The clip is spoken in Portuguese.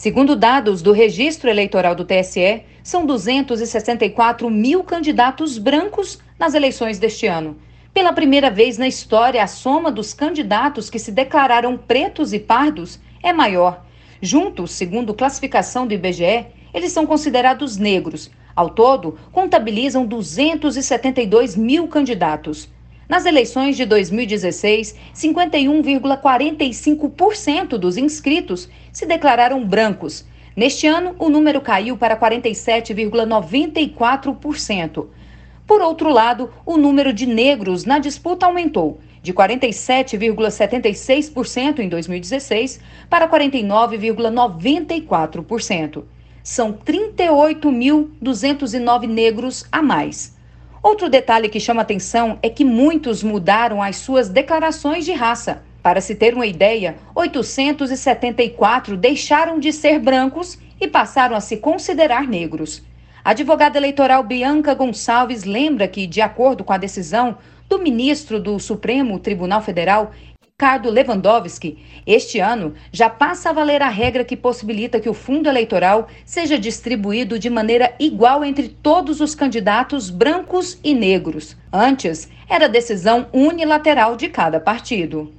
Segundo dados do Registro Eleitoral do TSE, são 264 mil candidatos brancos nas eleições deste ano. Pela primeira vez na história, a soma dos candidatos que se declararam pretos e pardos é maior. Juntos, segundo classificação do IBGE, eles são considerados negros. Ao todo, contabilizam 272 mil candidatos. Nas eleições de 2016, 51,45% dos inscritos se declararam brancos. Neste ano, o número caiu para 47,94%. Por outro lado, o número de negros na disputa aumentou, de 47,76% em 2016 para 49,94%. São 38.209 negros a mais. Outro detalhe que chama atenção é que muitos mudaram as suas declarações de raça. Para se ter uma ideia, 874 deixaram de ser brancos e passaram a se considerar negros. A advogada eleitoral Bianca Gonçalves lembra que, de acordo com a decisão do ministro do Supremo Tribunal Federal, Ricardo Lewandowski, este ano já passa a valer a regra que possibilita que o fundo eleitoral seja distribuído de maneira igual entre todos os candidatos brancos e negros. Antes, era decisão unilateral de cada partido.